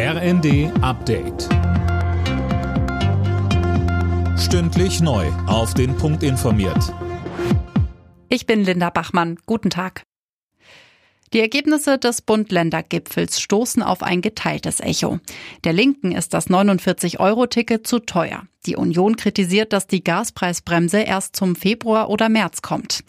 RND Update. Stündlich neu. Auf den Punkt informiert. Ich bin Linda Bachmann. Guten Tag. Die Ergebnisse des Bund-Länder-Gipfels stoßen auf ein geteiltes Echo. Der Linken ist das 49-Euro-Ticket zu teuer. Die Union kritisiert, dass die Gaspreisbremse erst zum Februar oder März kommt.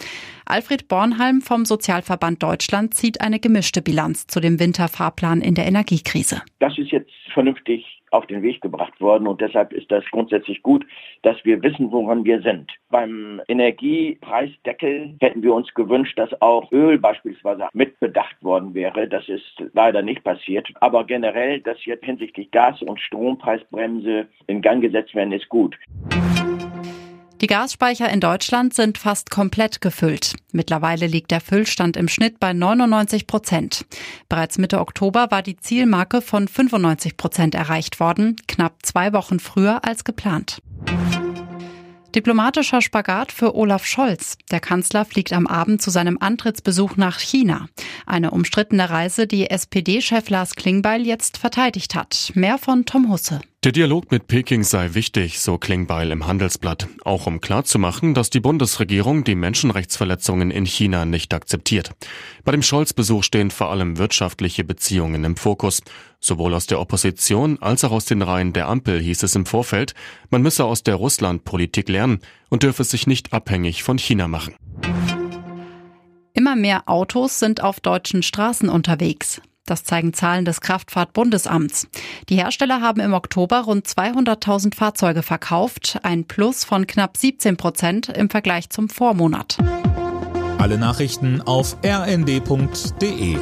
Alfred Bornhalm vom Sozialverband Deutschland zieht eine gemischte Bilanz zu dem Winterfahrplan in der Energiekrise. Das ist jetzt vernünftig auf den Weg gebracht worden und deshalb ist das grundsätzlich gut, dass wir wissen, woran wir sind. Beim Energiepreisdeckel hätten wir uns gewünscht, dass auch Öl beispielsweise mitbedacht worden wäre. Das ist leider nicht passiert. Aber generell, dass jetzt hinsichtlich Gas- und Strompreisbremse in Gang gesetzt werden, ist gut. Die Gasspeicher in Deutschland sind fast komplett gefüllt. Mittlerweile liegt der Füllstand im Schnitt bei 99 Prozent. Bereits Mitte Oktober war die Zielmarke von 95 Prozent erreicht worden, knapp zwei Wochen früher als geplant. Diplomatischer Spagat für Olaf Scholz. Der Kanzler fliegt am Abend zu seinem Antrittsbesuch nach China. Eine umstrittene Reise, die SPD-Chef Lars Klingbeil jetzt verteidigt hat. Mehr von Tom Husse. Der Dialog mit Peking sei wichtig, so Klingbeil im Handelsblatt, auch um klarzumachen, dass die Bundesregierung die Menschenrechtsverletzungen in China nicht akzeptiert. Bei dem Scholz-Besuch stehen vor allem wirtschaftliche Beziehungen im Fokus. Sowohl aus der Opposition als auch aus den Reihen der Ampel hieß es im Vorfeld, man müsse aus der Russlandpolitik lernen und dürfe sich nicht abhängig von China machen. Immer mehr Autos sind auf deutschen Straßen unterwegs. Das zeigen Zahlen des Kraftfahrtbundesamts. Die Hersteller haben im Oktober rund 200.000 Fahrzeuge verkauft, ein Plus von knapp 17 Prozent im Vergleich zum Vormonat. Alle Nachrichten auf rnd.de